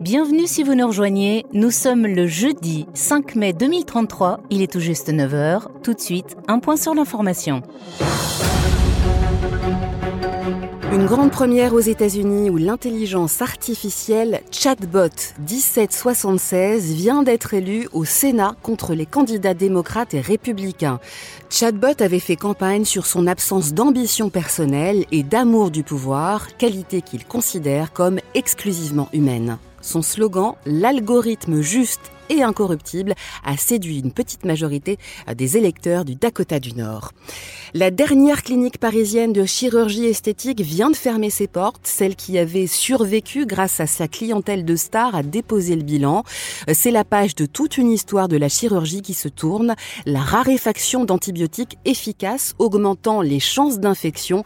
Bienvenue si vous nous rejoignez. Nous sommes le jeudi 5 mai 2033. Il est tout juste 9h. Tout de suite, un point sur l'information. Une grande première aux États-Unis où l'intelligence artificielle Chatbot 1776 vient d'être élue au Sénat contre les candidats démocrates et républicains. Chatbot avait fait campagne sur son absence d'ambition personnelle et d'amour du pouvoir, qualité qu'il considère comme exclusivement humaine. Son slogan, l'algorithme juste et incorruptible a séduit une petite majorité des électeurs du Dakota du Nord. La dernière clinique parisienne de chirurgie esthétique vient de fermer ses portes. Celle qui avait survécu grâce à sa clientèle de stars a déposé le bilan. C'est la page de toute une histoire de la chirurgie qui se tourne. La raréfaction d'antibiotiques efficaces augmentant les chances d'infection.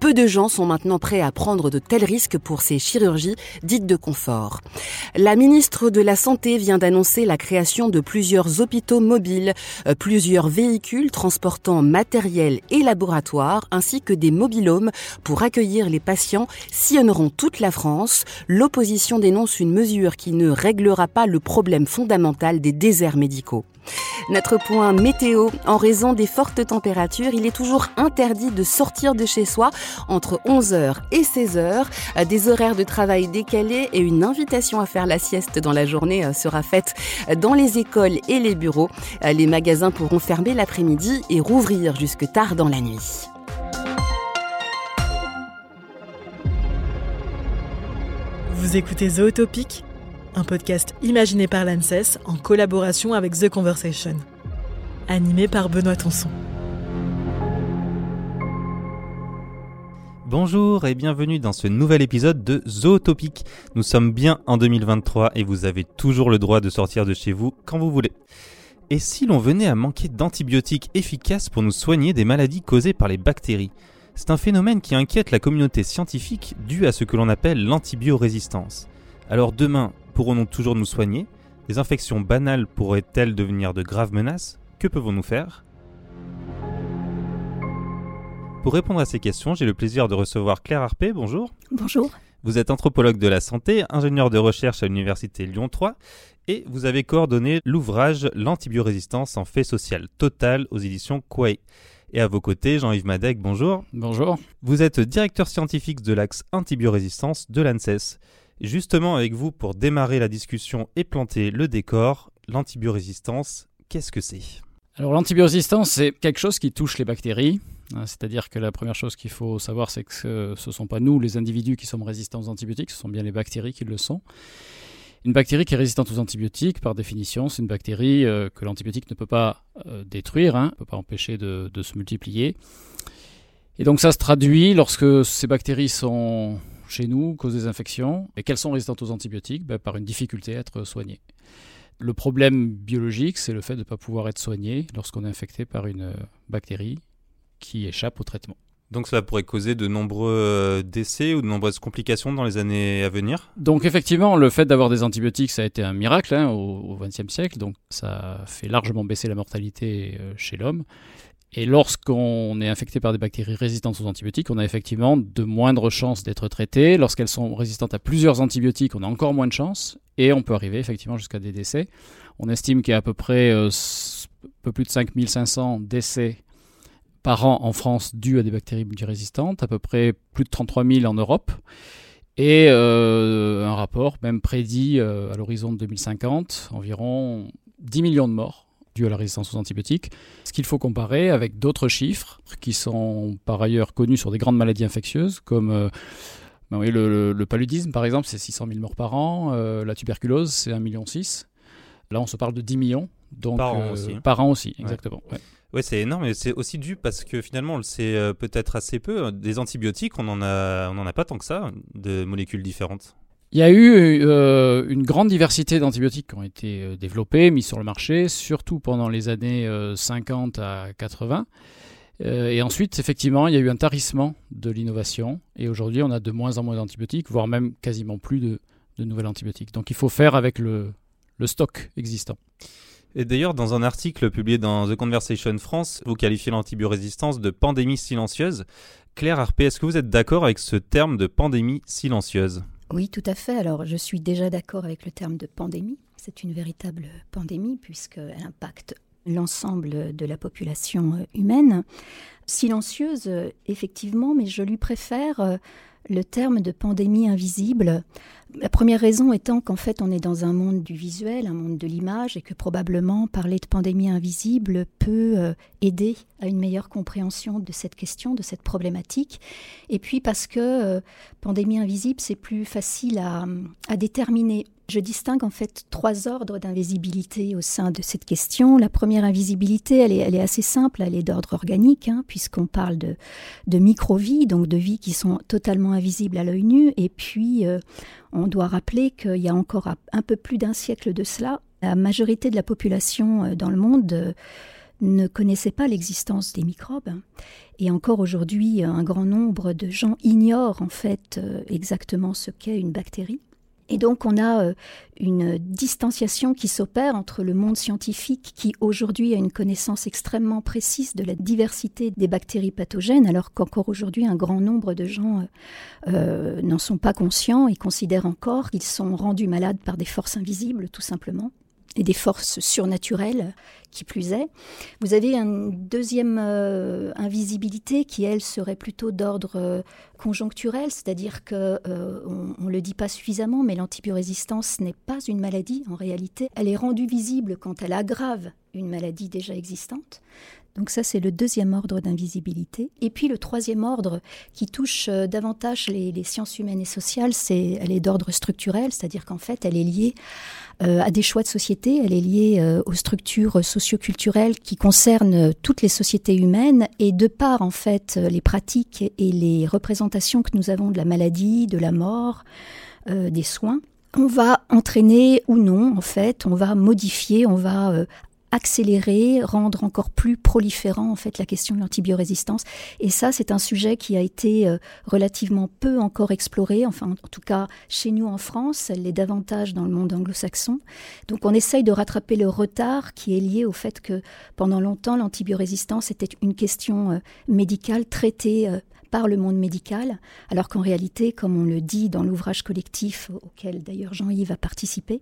Peu de gens sont maintenant prêts à prendre de tels risques pour ces chirurgies dites de confort. La ministre de la Santé vient d'annoncer la création de plusieurs hôpitaux mobiles, plusieurs véhicules transportant matériel et laboratoires, ainsi que des mobilhomes pour accueillir les patients sillonneront toute la France. L'opposition dénonce une mesure qui ne réglera pas le problème fondamental des déserts médicaux. Notre point météo, en raison des fortes températures, il est toujours interdit de sortir de chez soi entre 11h et 16h. Des horaires de travail décalés et une invitation à faire la sieste dans la journée euh, sera faite dans les écoles et les bureaux. Euh, les magasins pourront fermer l'après-midi et rouvrir jusque tard dans la nuit. Vous écoutez Zootopic un podcast imaginé par l'ANSES en collaboration avec The Conversation. Animé par Benoît Tonson. Bonjour et bienvenue dans ce nouvel épisode de Zootopic. Nous sommes bien en 2023 et vous avez toujours le droit de sortir de chez vous quand vous voulez. Et si l'on venait à manquer d'antibiotiques efficaces pour nous soigner des maladies causées par les bactéries? C'est un phénomène qui inquiète la communauté scientifique dû à ce que l'on appelle l'antibiorésistance. Alors demain, pourrons-nous toujours nous soigner? Les infections banales pourraient-elles devenir de graves menaces? Que pouvons-nous faire? Pour répondre à ces questions, j'ai le plaisir de recevoir Claire Harpé. Bonjour. Bonjour. Vous êtes anthropologue de la santé, ingénieur de recherche à l'université Lyon 3 et vous avez coordonné l'ouvrage L'antibiorésistance en fait social total aux éditions Quay. Et à vos côtés, Jean-Yves Madec, bonjour. Bonjour. Vous êtes directeur scientifique de l'axe antibiorésistance de l'ANSES. Justement, avec vous, pour démarrer la discussion et planter le décor, l'antibiorésistance, qu'est-ce que c'est? Alors l'antibiorésistance, c'est quelque chose qui touche les bactéries. Hein, c'est-à-dire que la première chose qu'il faut savoir, c'est que ce ne sont pas nous, les individus, qui sommes résistants aux antibiotiques, ce sont bien les bactéries qui le sont. Une bactérie qui est résistante aux antibiotiques, par définition, c'est une bactérie euh, que l'antibiotique ne peut pas euh, détruire, hein, ne peut pas empêcher de se multiplier. Et donc ça se traduit lorsque ces bactéries sont chez nous causent des infections. Et qu'elles sont résistantes aux antibiotiques ben, Par une difficulté à être soignées. Le problème biologique, c'est le fait de ne pas pouvoir être soigné lorsqu'on est infecté par une bactérie qui échappe au traitement. Donc cela pourrait causer de nombreux euh, décès ou de nombreuses complications dans les années à venir? Donc effectivement, le fait d'avoir des antibiotiques, ça a été un miracle hein, au XXe siècle. Donc ça a fait largement baisser la mortalité euh, chez l'homme. Et lorsqu'on est infecté par des bactéries résistantes aux antibiotiques, on a effectivement de moindres chances d'être traité. Lorsqu'elles sont résistantes à plusieurs antibiotiques, on a encore moins de chances et on peut arriver effectivement jusqu'à des décès. On estime qu'il y a à peu près euh, peu plus de 5500 décès par an en France dus à des bactéries multirésistantes, à peu près plus de 33 000 en Europe. Et euh, un rapport même prédit euh, à l'horizon de 2050 environ 10 millions de morts dû à la résistance aux antibiotiques. Ce qu'il faut comparer avec d'autres chiffres qui sont par ailleurs connus sur des grandes maladies infectieuses comme euh, ben oui, le, paludisme par exemple, c'est 600 000 morts par an, euh, la tuberculose c'est 1,6 million. Là on se parle de 10 millions. Donc, par an euh, aussi. Par an aussi, exactement. Ouais. Ouais, c'est énorme, mais c'est aussi dû parce que finalement, on le sait peut-être assez peu. Des antibiotiques, on en a, on en a pas tant que ça, de molécules différentes. Il y a eu euh, une grande diversité d'antibiotiques qui ont été euh, développés, mis sur le marché, surtout pendant les années 50 euh, à 80. et ensuite, effectivement, il y a eu un tarissement de l'innovation. Et aujourd'hui, on a de moins en moins d'antibiotiques, voire même quasiment plus de, nouvelles antibiotiques. Donc il faut faire avec le, le stock existant. Et d'ailleurs, dans un article publié dans The Conversation France, vous qualifiez l'antibiorésistance de pandémie silencieuse. Claire Harpé, est-ce que vous êtes d'accord avec ce terme de pandémie silencieuse? Oui, tout à fait. Alors, je suis déjà d'accord avec le terme de pandémie. C'est une véritable pandémie puisqu'elle impacte l'ensemble de la population humaine. Silencieuse, effectivement, mais je lui préfère le terme de pandémie invisible. La première raison étant qu'en fait on est dans un monde du visuel, un monde de l'image, et que probablement parler de pandémie invisible peut euh, aider à une meilleure compréhension de cette question, de cette problématique. Et puis parce que euh, pandémie invisible, c'est plus facile à, à déterminer. Je distingue en fait trois ordres d'invisibilité au sein de cette question. La première invisibilité, elle est, assez simple, elle est d'ordre organique, hein, puisqu'on parle de, de micro-vies, donc de vies qui sont totalement invisibles à l'œil nu. Et puis, euh, on doit rappeler qu'il y a encore un peu plus d'un siècle de cela, la majorité de la population euh, dans le monde euh, ne connaissait pas l'existence des microbes. Et encore aujourd'hui, un grand nombre de gens ignorent en fait exactement ce qu'est une bactérie. Et donc on a euh, une distanciation qui s'opère entre le monde scientifique qui aujourd'hui a une connaissance extrêmement précise de la diversité des bactéries pathogènes, alors qu'encore aujourd'hui un grand nombre de gens euh, euh, n'en sont pas conscients et considèrent encore qu'ils sont rendus malades par des forces invisibles tout simplement et des forces surnaturelles, qui plus est. Vous avez une deuxième euh, invisibilité qui, elle, serait plutôt d'ordre euh, conjoncturel, c'est-à-dire que euh, on, ne le dit pas suffisamment, mais l'antibiorésistance n'est pas une maladie en réalité. Elle est rendue visible quand elle aggrave une maladie déjà existante. Donc ça, c'est le deuxième ordre d'invisibilité. Et puis le troisième ordre, qui touche davantage les, sciences humaines et sociales, c'est elle est d'ordre structurel, c'est-à-dire qu'en fait, elle est liée euh, à des choix de société. Elle est liée euh, aux structures socioculturelles qui concernent toutes les sociétés humaines et de par en fait les pratiques et les représentations que nous avons de la maladie, de la mort, euh, des soins on va entraîner ou non, en fait, on va modifier, on va accélérer, rendre encore plus proliférant en fait la question de l'antibiorésistance. Et ça, c'est un sujet qui a été euh, relativement peu encore exploré, enfin en tout cas chez nous en France, elle l'est davantage dans le monde anglo-saxon. Donc on essaye de rattraper le retard qui est lié au fait que pendant longtemps l'antibiorésistance était une question euh, médicale traitée euh, par le monde médical, alors qu'en réalité, comme on le dit dans l'ouvrage collectif auquel d'ailleurs Jean-Yves a participé,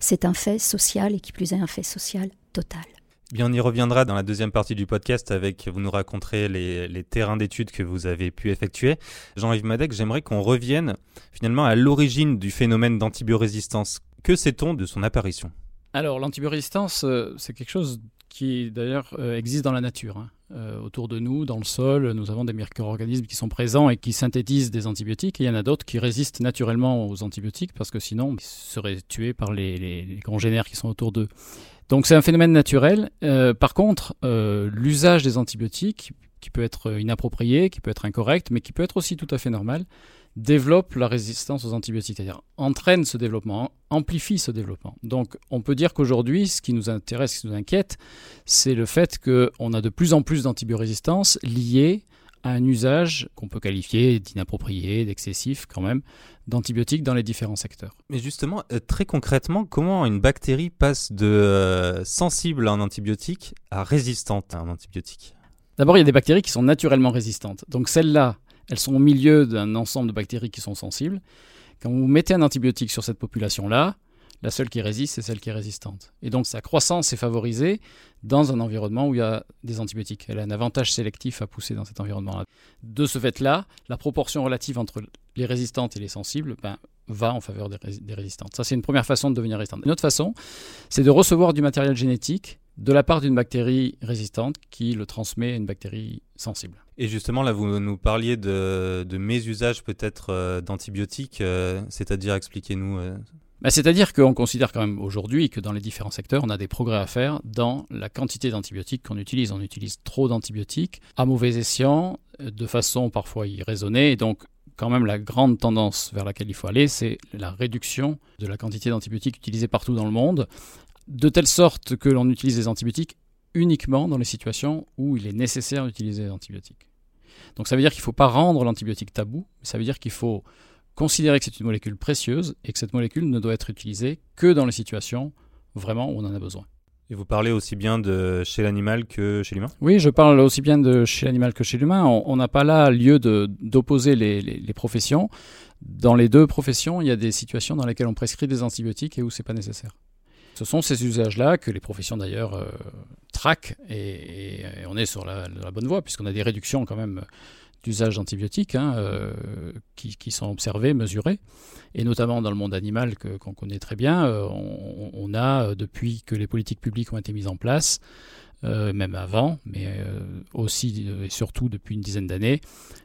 c'est un fait social et qui plus est un fait social total. Bien, on y reviendra dans la deuxième partie du podcast avec, vous nous raconterez les, terrains d'études que vous avez pu effectuer. Jean-Yves Madec, j'aimerais qu'on revienne finalement à l'origine du phénomène d'antibiorésistance. Que sait-on de son apparition? Alors, l'antibiorésistance, euh, c'est quelque chose qui d'ailleurs euh, existe dans la nature. Euh, autour de nous, dans le sol, nous avons des micro-organismes qui sont présents et qui synthétisent des antibiotiques. Et il y en a d'autres qui résistent naturellement aux antibiotiques parce que sinon ils seraient tués par les, les, congénères qui sont autour d'eux. Donc c'est un phénomène naturel. Euh, par contre, euh, l'usage des antibiotiques, qui peut être inapproprié, qui peut être incorrect, mais qui peut être aussi tout à fait normal, développe la résistance aux antibiotiques, c'est-à-dire entraîne ce développement, amplifie ce développement. Donc on peut dire qu'aujourd'hui, ce qui nous intéresse, ce qui nous inquiète, c'est le fait qu'on a de plus en plus d'antibiorésistance liée à un usage qu'on peut qualifier d'inapproprié, d'excessif quand même, d'antibiotiques dans les différents secteurs. Mais justement, euh, très concrètement, comment une bactérie passe de euh, sensible à un antibiotique à résistante à un antibiotique? D'abord, il y a des bactéries qui sont naturellement résistantes. Donc celles-là, elles sont au milieu d'un ensemble de bactéries qui sont sensibles. Quand vous mettez un antibiotique sur cette population-là, la seule qui résiste, c'est celle qui est résistante. Et donc sa croissance est favorisée dans un environnement où il y a des antibiotiques. Elle a un avantage sélectif à pousser dans cet environnement-là. De ce fait-là, la proportion relative entre les résistantes et les sensibles ben, va en faveur des, des résistantes. Ça, c'est une première façon de devenir résistante. Une autre façon, c'est de recevoir du matériel génétique de la part d'une bactérie résistante qui le transmet à une bactérie sensible. Et justement, là, vous nous parliez de, de mésusage peut-être euh, d'antibiotiques, euh, c'est-à-dire, expliquez-nous. Euh. Bah, c'est-à-dire qu'on considère quand même aujourd'hui que dans les différents secteurs, on a des progrès à faire dans la quantité d'antibiotiques qu'on utilise. On utilise trop d'antibiotiques à mauvais escient, de façon parfois irraisonnée, et donc quand même la grande tendance vers laquelle il faut aller, c'est la réduction de la quantité d'antibiotiques utilisés partout dans le monde de telle sorte que l'on utilise des antibiotiques uniquement dans les situations où il est nécessaire d'utiliser des antibiotiques. Donc ça veut dire qu'il ne faut pas rendre l'antibiotique tabou, mais ça veut dire qu'il faut considérer que c'est une molécule précieuse et que cette molécule ne doit être utilisée que dans les situations vraiment où on en a besoin. Et vous parlez aussi bien de chez l'animal que chez l'humain? Oui, je parle aussi bien de chez l'animal que chez l'humain. On n'a pas là lieu d'opposer les, les, professions. Dans les deux professions, il y a des situations dans lesquelles on prescrit des antibiotiques et où c'est pas nécessaire. Ce sont ces usages-là que les professions d'ailleurs euh, traquent et, on est sur la, bonne voie puisqu'on a des réductions quand même d'usage d'antibiotiques hein, euh, qui, sont observés, mesurés, et notamment dans le monde animal qu'on connaît très bien, euh, on, a, depuis que les politiques publiques ont été mises en place, même avant, mais aussi et surtout depuis une dizaine d'années,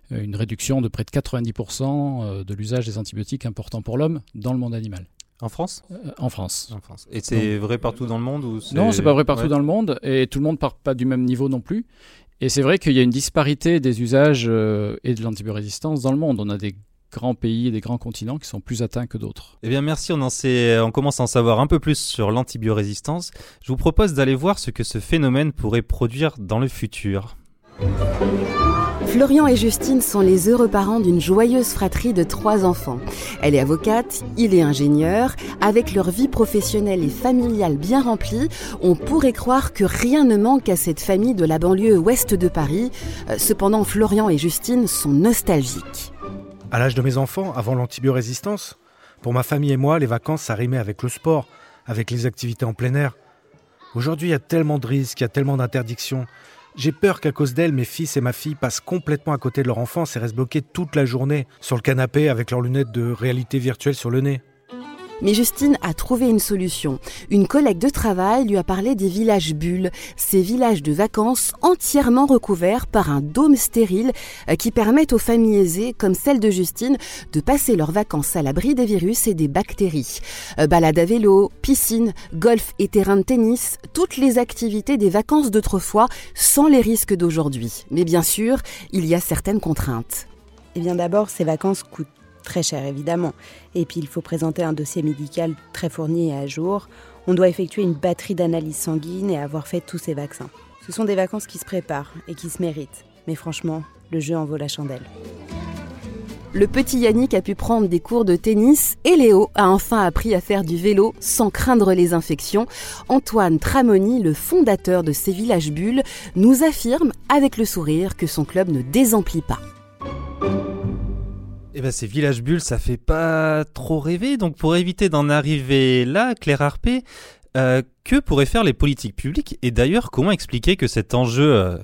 une réduction de près de 90% de l'usage des antibiotiques importants pour l'homme dans le monde animal. En France? En France. En France. Et c'est vrai partout dans le monde ou Non, c'est pas vrai partout dans le monde, et tout le monde part pas du même niveau non plus. Et c'est vrai qu'il y a une disparité des usages euh, et de l'antibiorésistance dans le monde. On a des grands pays et des grands continents qui sont plus atteints que d'autres. Eh bien merci, on, en sait, on commence à en savoir un peu plus sur l'antibiorésistance. Je vous propose d'aller voir ce que ce phénomène pourrait produire dans le futur. Florian et Justine sont les heureux parents d'une joyeuse fratrie de trois enfants. Elle est avocate, il est ingénieur. Avec leur vie professionnelle et familiale bien remplie, on pourrait croire que rien ne manque à cette famille de la banlieue ouest de Paris. Euh, cependant, Florian et Justine sont nostalgiques. À l'âge de mes enfants, avant l'antibiorésistance, pour ma famille et moi, les vacances, ça rimait avec le sport, avec les activités en plein air. Aujourd'hui, il y a tellement de risques, il y a tellement d'interdictions. J'ai peur qu'à cause d'elle, mes fils et ma fille passent complètement à côté de leur enfance et restent bloqués toute la journée sur le canapé avec leurs lunettes de réalité virtuelle sur le nez. Mais Justine a trouvé une solution. Une collègue de travail lui a parlé des villages bulles, ces villages de vacances entièrement recouverts par un dôme stérile euh, qui permettent aux familles aisées, comme celle de Justine, de passer leurs vacances à l'abri des virus et des bactéries. Euh, balade à vélo, piscine, golf et terrain de tennis, toutes les activités des vacances d'autrefois sans les risques d'aujourd'hui. Mais bien sûr, il y a certaines contraintes. Eh bien d'abord, ces vacances coûtent très cher évidemment. Et puis il faut présenter un dossier médical très fourni et à jour. On doit effectuer une batterie d'analyses sanguines et avoir fait tous ces vaccins. Ce sont des vacances qui se préparent et qui se méritent. Mais franchement, le jeu en vaut la chandelle. Le petit Yannick a pu prendre des cours de tennis et Léo a enfin appris à faire du vélo sans craindre les infections. Antoine Tramoni, le fondateur de ces villages bulles, nous affirme avec le sourire que son club ne désemplit pas. Eh ben, ces villages bulles, ça fait pas trop rêver. Donc, pour éviter d'en arriver là, Claire Harpé, euh, que pourraient faire les politiques publiques Et d'ailleurs, comment expliquer que cet enjeu euh,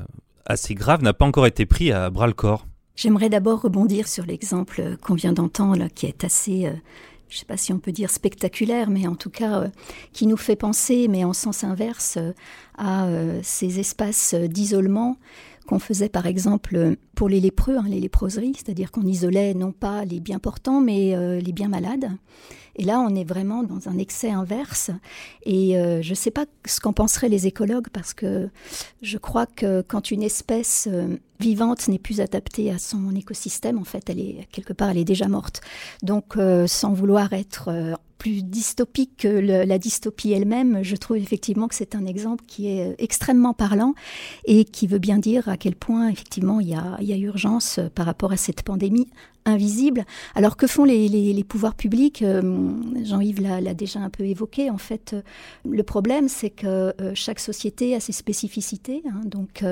assez grave n'a pas encore été pris à bras le corps? J'aimerais d'abord rebondir sur l'exemple qu'on vient d'entendre, qui est assez, euh, je ne sais pas si on peut dire spectaculaire, mais en tout cas qui nous fait penser, mais en sens inverse, à ces espaces d'isolement qu'on faisait par exemple pour les lépreux, hein, les léproseries, c'est-à-dire qu'on isolait non pas les bien portants, mais euh, les bien malades. Et là, on est vraiment dans un excès inverse. Et euh, je ne sais pas ce qu'en penseraient les écologues, parce que je crois que quand une espèce euh, vivante n'est plus adaptée à son écosystème, en fait, elle est quelque part, elle est déjà morte. Donc, sans vouloir être plus dystopique que la dystopie elle-même, je trouve effectivement que c'est un exemple qui est euh, extrêmement parlant et qui veut bien dire à quel point effectivement il y a, urgence euh, par rapport à cette pandémie invisible. Alors que font les, pouvoirs publics? Euh, Jean-Yves l'a déjà un peu évoqué. En fait, le problème, c'est que chaque société a ses spécificités, hein, donc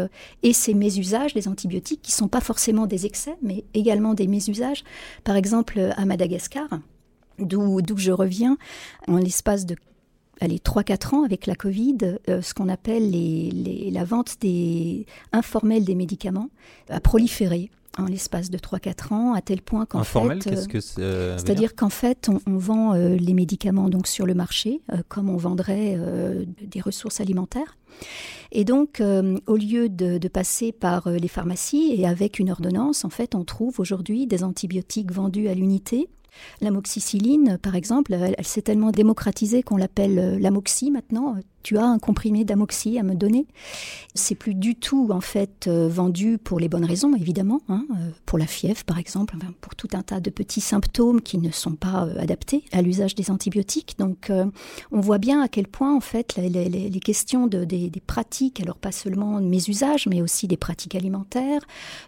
et ses mésusages, les antibiotiques, qui sont pas forcément des excès, mais également des mésusages. Par exemple, à Madagascar, D'où je reviens, en l'espace de allez, 3-4 ans avec la Covid, euh, ce qu'on appelle les, la vente des, informelle des médicaments a proliféré en l'espace de 3-4 ans, à tel point qu'en fait... qu'est-ce que c'est euh, C'est-à-dire qu'en fait, on, vend euh, les médicaments donc sur le marché, comme on vendrait des ressources alimentaires. Et donc, au lieu de, de, passer par les pharmacies et avec une ordonnance, en fait, on trouve aujourd'hui des antibiotiques vendus à l'unité L'amoxicilline, par exemple, elle, s'est tellement démocratisée qu'on l'appelle euh, l'amoxy maintenant tu as un comprimé d'amoxy à me donner. C'est plus du tout en fait euh, vendu pour les bonnes raisons, évidemment, hein, euh, pour la fièvre par exemple, pour tout un tas de petits symptômes qui ne sont pas euh, adaptés à l'usage des antibiotiques. Donc on voit bien à quel point en fait les, questions de, des, pratiques, alors pas seulement mes usages, mais aussi des pratiques alimentaires,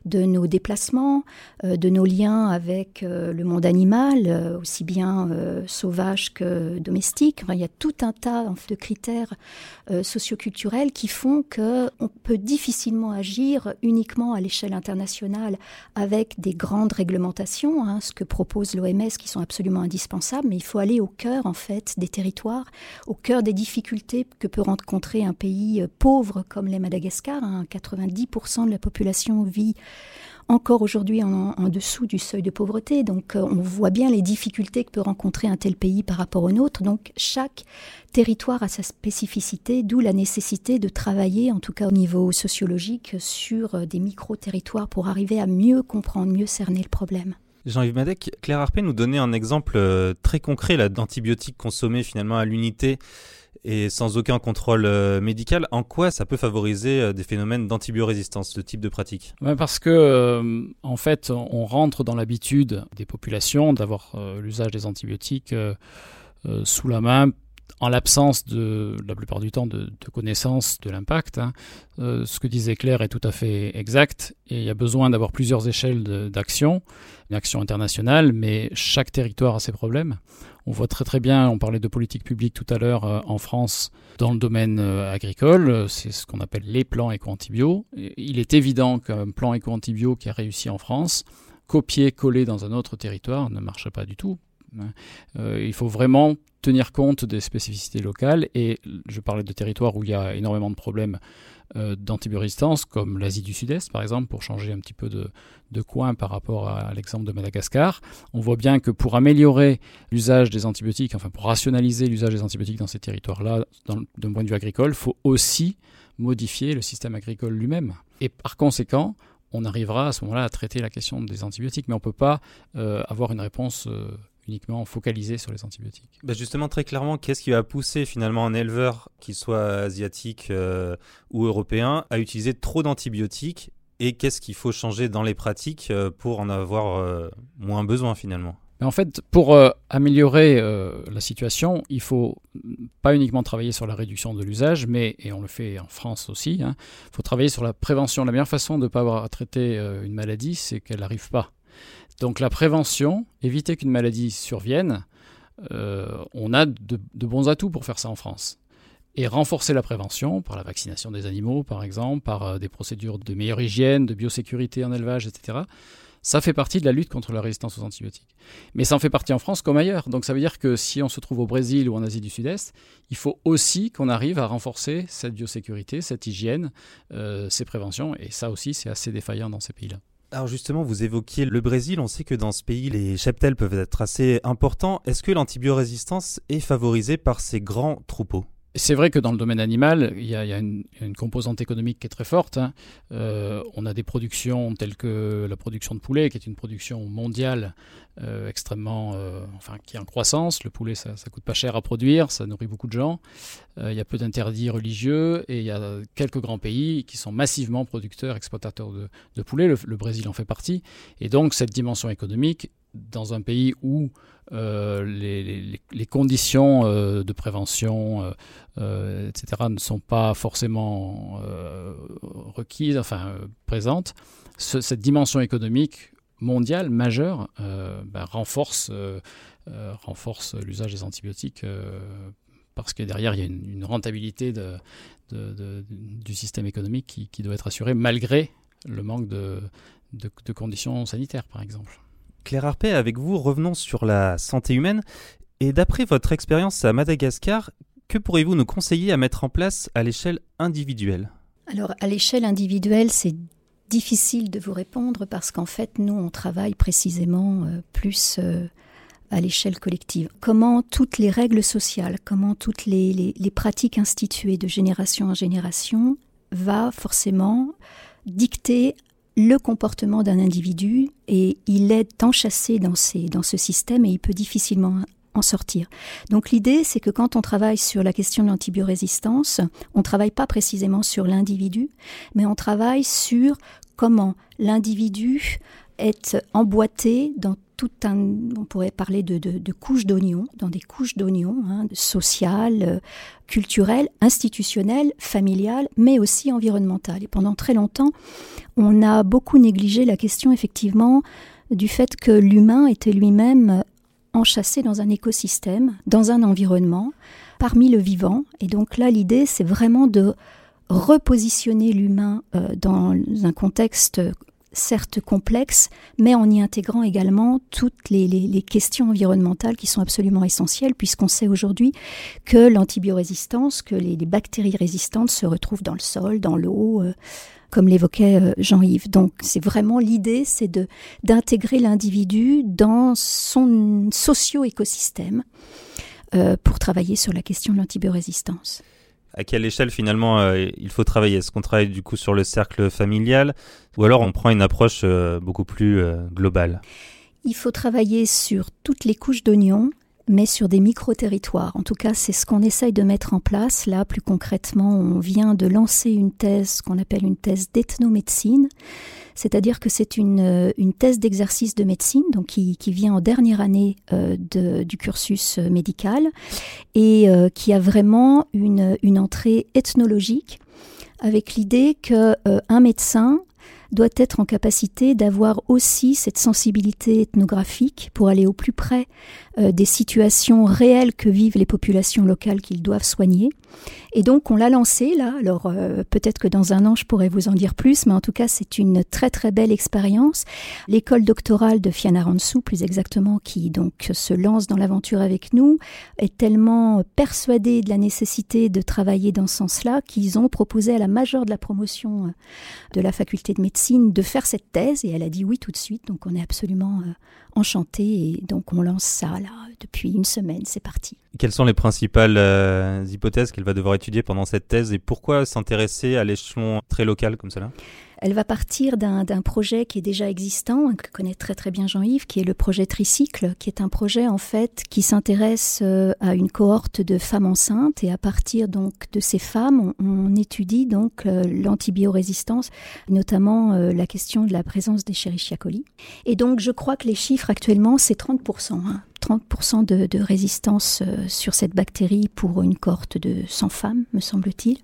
de nos déplacements, de nos liens avec le monde animal, aussi bien sauvage que domestique. il y a tout un tas de critères euh, socioculturelles qui font que on peut difficilement agir uniquement à l'échelle internationale avec des grandes réglementations, hein, ce que propose l'OMS, qui sont absolument indispensables. Mais il faut aller au cœur en fait des territoires, au cœur des difficultés que peut rencontrer un pays euh, pauvre comme les Madagascar. 90% hein. de la population vit encore aujourd'hui en, dessous du seuil de pauvreté. Donc euh, on voit bien les difficultés que peut rencontrer un tel pays par rapport au nôtre. Donc chaque territoire a sa spécificité, d'où la nécessité de travailler, en tout cas au niveau sociologique, sur euh, des micro-territoires pour arriver à mieux comprendre, mieux cerner le problème. Jean-Yves Madec, Claire Harpé nous donnait un exemple euh, très concret d'antibiotiques consommés finalement à l'unité et sans aucun contrôle euh, médical, en quoi ça peut favoriser euh, des phénomènes d'antibiorésistance, ce type de pratique? Parce que, euh, en fait, on rentre dans l'habitude des populations d'avoir l'usage des antibiotiques sous la main en l'absence de, la plupart du temps, de, connaissance de l'impact. Hein. ce que disait Claire est tout à fait exact et il y a besoin d'avoir plusieurs échelles d'action, une action internationale, mais chaque territoire a ses problèmes. On voit très très bien, on parlait de politique publique tout à l'heure euh, en France dans le domaine euh, agricole, c'est ce qu'on appelle les plans éco-antibio. Il est évident qu'un plan éco-antibio qui a réussi en France, copié-collé dans un autre territoire, ne marche pas du tout. Hein. Euh, il faut vraiment tenir compte des spécificités locales et je parlais de territoires où il y a énormément de problèmes euh, d'antibiorésistance, comme l'Asie du Sud-Est par exemple, pour changer un petit peu de, coin par rapport à, l'exemple de Madagascar. On voit bien que pour améliorer l'usage des antibiotiques, enfin pour rationaliser l'usage des antibiotiques dans ces territoires-là, d'un point de vue agricole, il faut aussi modifier le système agricole lui-même. Et par conséquent, on arrivera à ce moment-là à traiter la question des antibiotiques, mais on ne peut pas euh, avoir une réponse euh, uniquement focalisé sur les antibiotiques. Bah, justement, très clairement, qu'est-ce qui va pousser finalement un éleveur, qu'il soit asiatique euh, ou européen, à utiliser trop d'antibiotiques et qu'est-ce qu'il faut changer dans les pratiques euh, pour en avoir euh, moins besoin finalement? En fait, pour améliorer la situation, il faut pas uniquement travailler sur la réduction de l'usage, mais, et on le fait en France aussi, il hein, faut travailler sur la prévention. La meilleure façon de ne pas avoir à traiter une maladie, c'est qu'elle n'arrive pas. Donc la prévention, éviter qu'une maladie survienne, euh, on a de, bons atouts pour faire ça en France. Et renforcer la prévention par la vaccination des animaux, par exemple, par euh, des procédures de meilleure hygiène, de biosécurité en élevage, etc. Ça fait partie de la lutte contre la résistance aux antibiotiques. Mais ça en fait partie en France comme ailleurs. Donc ça veut dire que si on se trouve au Brésil ou en Asie du Sud-Est, il faut aussi qu'on arrive à renforcer cette biosécurité, cette hygiène, euh, ces préventions. Et ça aussi, c'est assez défaillant dans ces pays-là. Alors justement, vous évoquiez le Brésil. On sait que dans ce pays, les cheptels peuvent être assez importants. Est-ce que l'antibiorésistance est favorisée par ces grands troupeaux? C'est vrai que dans le domaine animal, il y a, une, composante économique qui est très forte. Hein. Euh, on a des productions telles que la production de poulet, qui est une production mondiale euh, extrêmement, euh, enfin, qui est en croissance. Le poulet, ça, ne coûte pas cher à produire, ça nourrit beaucoup de gens. il y a peu d'interdits religieux et il y a quelques grands pays qui sont massivement producteurs, exploitateurs de, de poulet. le, Brésil en fait partie. Et donc cette dimension économique dans un pays où euh, les, conditions euh, de prévention, euh, etc., ne sont pas forcément requises, enfin présentes, cette dimension économique mondiale majeure ben, renforce, renforce l'usage des antibiotiques parce que derrière, il y a une, rentabilité du système économique qui, doit être assurée malgré le manque de conditions sanitaires, par exemple. Claire Arpet, avec vous, revenons sur la santé humaine. Et d'après votre expérience à Madagascar, que pourriez-vous nous conseiller à mettre en place à l'échelle individuelle? Alors, à l'échelle individuelle, c'est difficile de vous répondre parce qu'en fait, nous, on travaille précisément euh, plus euh, à l'échelle collective. Comment toutes les règles sociales, comment toutes les, les pratiques instituées de génération en génération va forcément dicter le comportement d'un individu et il est enchâssé dans, dans ce système et il peut difficilement en sortir. Donc l'idée, c'est que quand on travaille sur la question de l'antibiorésistance, on ne travaille pas précisément sur l'individu, mais on travaille sur comment l'individu est emboîté dans tout un, on pourrait parler de, couches d'oignons, dans des couches d'oignons, hein, sociales, euh, culturelles, institutionnelles, familiales, mais aussi environnementales. Et pendant très longtemps, on a beaucoup négligé la question effectivement du fait que l'humain était lui-même enchâssé dans un écosystème, dans un environnement, parmi le vivant. Et donc là, l'idée, c'est vraiment de repositionner l'humain euh, dans un contexte certes complexe, mais en y intégrant également toutes les, questions environnementales qui sont absolument essentielles, puisqu'on sait aujourd'hui que l'antibiorésistance, que les, bactéries résistantes se retrouvent dans le sol, dans l'eau. Euh, comme l'évoquait euh, Jean-Yves. Donc c'est vraiment l'idée, c'est d'intégrer l'individu dans son socio-écosystème euh, pour travailler sur la question de l'antibiorésistance à quelle échelle finalement euh, il faut travailler? Est-ce qu'on travaille du coup sur le cercle familial ou alors on prend une approche euh, beaucoup plus euh, globale? Il faut travailler sur toutes les couches d'oignons mais sur des micro-territoires. En tout cas, c'est ce qu'on essaye de mettre en place. Là, plus concrètement, on vient de lancer une thèse qu'on appelle une thèse d'ethnomédecine c'est-à-dire que c'est une, euh, thèse d'exercice de médecine, qui, vient en dernière année euh, du cursus euh, médical et qui a vraiment une, entrée ethnologique avec l'idée qu'un un médecin doit être en capacité d'avoir aussi cette sensibilité ethnographique pour aller au plus près euh, des situations réelles que vivent les populations locales qu'ils doivent soigner. Et donc on l'a lancé là, alors euh, peut-être que dans un an je pourrais vous en dire plus, mais en tout cas c'est une très très belle expérience. L'école doctorale de Fianna Ransou, plus exactement, qui donc se lance dans l'aventure avec nous, est tellement persuadée de la nécessité de travailler dans ce sens-là qu'ils ont proposé à la majeure de la promotion euh, de la faculté de médecine de faire cette thèse. Et elle a dit oui tout de suite, donc on est absolument enchanté et donc on lance ça là depuis une semaine, c'est parti. Quelles sont les principales euh, hypothèses qu'elle va devoir étudier pendant cette thèse et pourquoi s'intéresser à l'échelon très local comme cela? Elle va partir d'un projet qui est déjà existant, que connaît très très bien Jean-Yves, qui est le projet Tricycle, qui est un projet en fait qui s'intéresse euh, à une cohorte de femmes enceintes et à partir donc de ces femmes, on, étudie donc euh, l'antibiorésistance, notamment la question de la présence des Escherichia coli. Et donc je crois que les chiffres actuellement c'est 30%. 30% de, résistance euh, sur cette bactérie pour une cohorte de 100 femmes, me semble-t-il.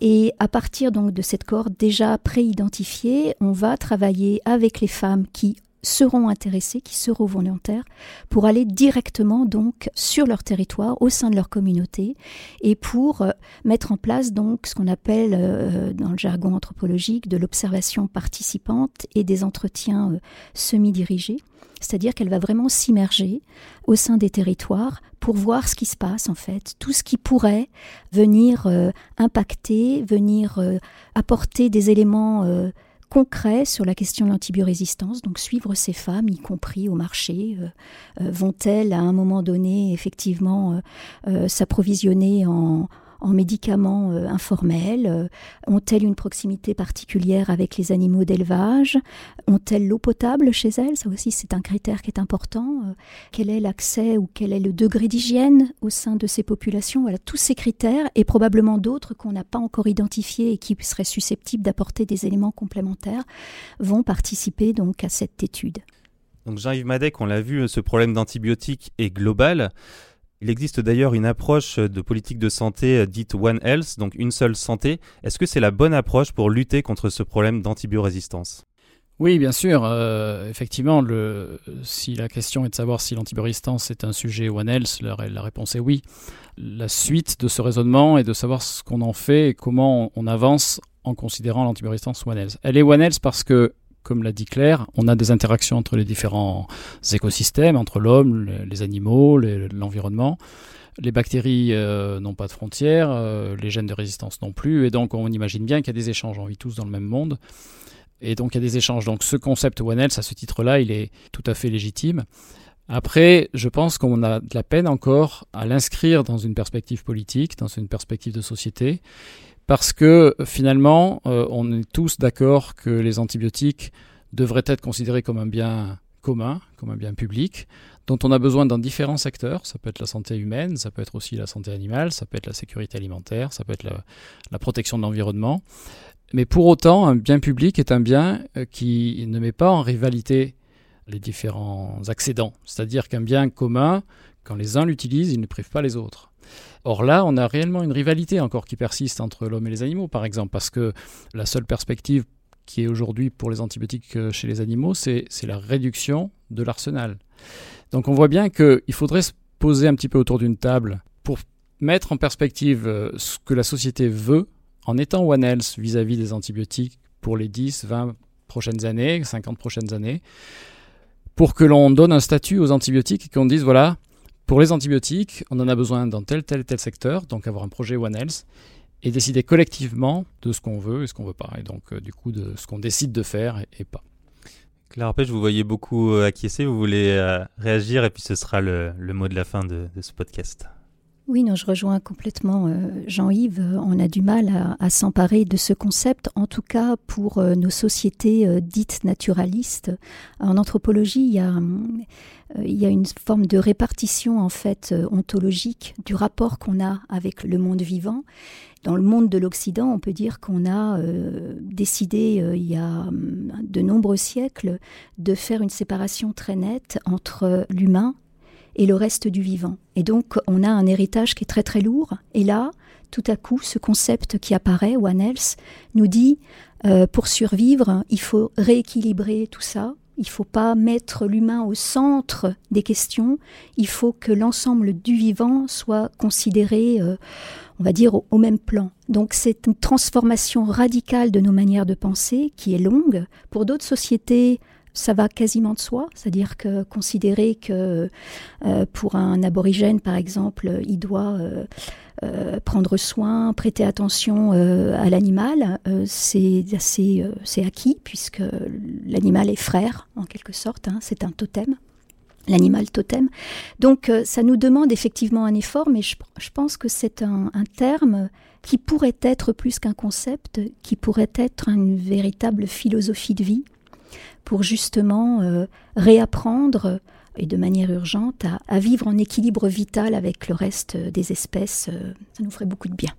Et à partir donc de cette cohorte déjà pré-identifiée, on va travailler avec les femmes qui seront intéressées, qui seront volontaires, pour aller directement donc sur leur territoire, au sein de leur communauté, et pour euh, mettre en place donc ce qu'on appelle euh, dans le jargon anthropologique de l'observation participante et des entretiens semi-dirigés. C'est-à-dire qu'elle va vraiment s'immerger au sein des territoires pour voir ce qui se passe en fait, tout ce qui pourrait venir euh, impacter, venir euh, apporter des éléments euh, concrets sur la question de l'antibiorésistance, donc suivre ces femmes, y compris au marché. Vont-elles à un moment donné effectivement s'approvisionner en, en médicaments euh, informels euh, Ont-elles une proximité particulière avec les animaux d'élevage? Ont-elles l'eau potable chez elles? Ça aussi, c'est un critère qui est important. Euh, quel est l'accès ou quel est le degré d'hygiène au sein de ces populations? Tous ces critères et probablement d'autres qu'on n'a pas encore identifiés et qui seraient susceptibles d'apporter des éléments complémentaires vont participer donc à cette étude. Jean-Yves Madec, on l'a vu, ce problème d'antibiotiques est global. Il existe d'ailleurs une approche de politique de santé euh, dite One Health, donc une seule santé. Est-ce que c'est la bonne approche pour lutter contre ce problème d'antibiorésistance? Oui, bien sûr. Euh, effectivement, si la question est de savoir si l'antibiorésistance est un sujet One Health, la, la, réponse est oui. La suite de ce raisonnement est de savoir ce qu'on en fait et comment on, avance en considérant l'antibiorésistance One Health. Elle est One Health parce que comme l'a dit Claire, on a des interactions entre les différents écosystèmes, entre l'homme, les animaux, l'environnement. Les bactéries euh, n'ont pas de frontières, euh, les gènes de résistance non plus, et donc on imagine bien qu'il y a des échanges, on vit tous dans le même monde, et donc il y a des échanges. Donc ce concept One Health, à ce titre-là, il est tout à fait légitime. Après, je pense qu'on a de la peine encore à l'inscrire dans une perspective politique, dans une perspective de société parce que finalement, euh, on est tous d'accord que les antibiotiques devraient être considérés comme un bien commun, comme un bien public, dont on a besoin dans différents secteurs. Ça peut être la santé humaine, ça peut être aussi la santé animale, ça peut être la sécurité alimentaire, ça peut être la, protection de l'environnement. Mais pour autant, un bien public est un bien euh, qui ne met pas en rivalité les différents accédants. C'est-à-dire qu'un bien commun, quand les uns l'utilisent, il ne prive pas les autres. Or là, on a réellement une rivalité encore qui persiste entre l'homme et les animaux, par exemple, parce que la seule perspective qui est aujourd'hui pour les antibiotiques euh, chez les animaux, c'est la réduction de l'arsenal. Donc on voit bien qu'il faudrait se poser un petit peu autour d'une table pour mettre en perspective euh, ce que la société veut en étant One Health vis-à-vis des antibiotiques pour les 10, 20 prochaines années, 50 prochaines années, pour que l'on donne un statut aux antibiotiques et qu'on dise voilà, pour les antibiotiques, on en a besoin dans tel, tel, tel secteur, donc avoir un projet One Health et décider collectivement de ce qu'on veut et ce qu'on veut pas, et donc euh, du coup de ce qu'on décide de faire et, pas. Claire je vous voyez beaucoup euh, acquiescer, vous voulez euh, réagir et puis ce sera le, mot de la fin de ce podcast. Oui, non, je rejoins complètement euh, Jean-Yves. On a du mal à, s'emparer de ce concept, en tout cas pour euh, nos sociétés euh, dites naturalistes. En anthropologie, il y, a, il y a une forme de répartition en fait ontologique du rapport qu'on a avec le monde vivant. Dans le monde de l'Occident, on peut dire qu'on a décidé il y a de nombreux siècles de faire une séparation très nette entre l'humain et le reste du vivant. Et donc, on a un héritage qui est très très lourd. Et là, tout à coup, ce concept qui apparaît, One Health, nous dit, euh, pour survivre, il faut rééquilibrer tout ça. Il ne faut pas mettre l'humain au centre des questions. Il faut que l'ensemble du vivant soit considéré, euh, on va dire, au, même plan. Donc c'est une transformation radicale de nos manières de penser qui est longue. Pour d'autres sociétés, ça va quasiment de soi, c'est-à-dire que considérer que euh, pour un aborigène, par exemple, il doit euh, euh, prendre soin, prêter attention à l'animal, c'est assez c'est acquis puisque l'animal est frère en quelque sorte, hein, c'est un totem l'animal totem. Donc ça nous demande effectivement un effort, mais je, pense que c'est un, terme qui pourrait être plus qu'un concept, qui pourrait être une véritable philosophie de vie, pour justement euh, réapprendre et de manière urgente à, vivre en équilibre vital avec le reste des espèces. Euh, ça nous ferait beaucoup de bien.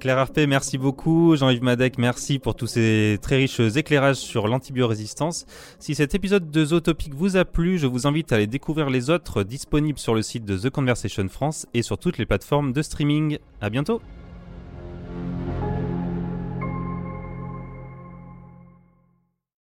Claire Arpé, merci beaucoup. Jean-Yves Madec, merci pour tous ces très riches éclairages sur l'antibiorésistance. Si cet épisode de Zootopic vous a plu, je vous invite à aller découvrir les autres disponibles sur le site de The Conversation France et sur toutes les plateformes de streaming. À bientôt!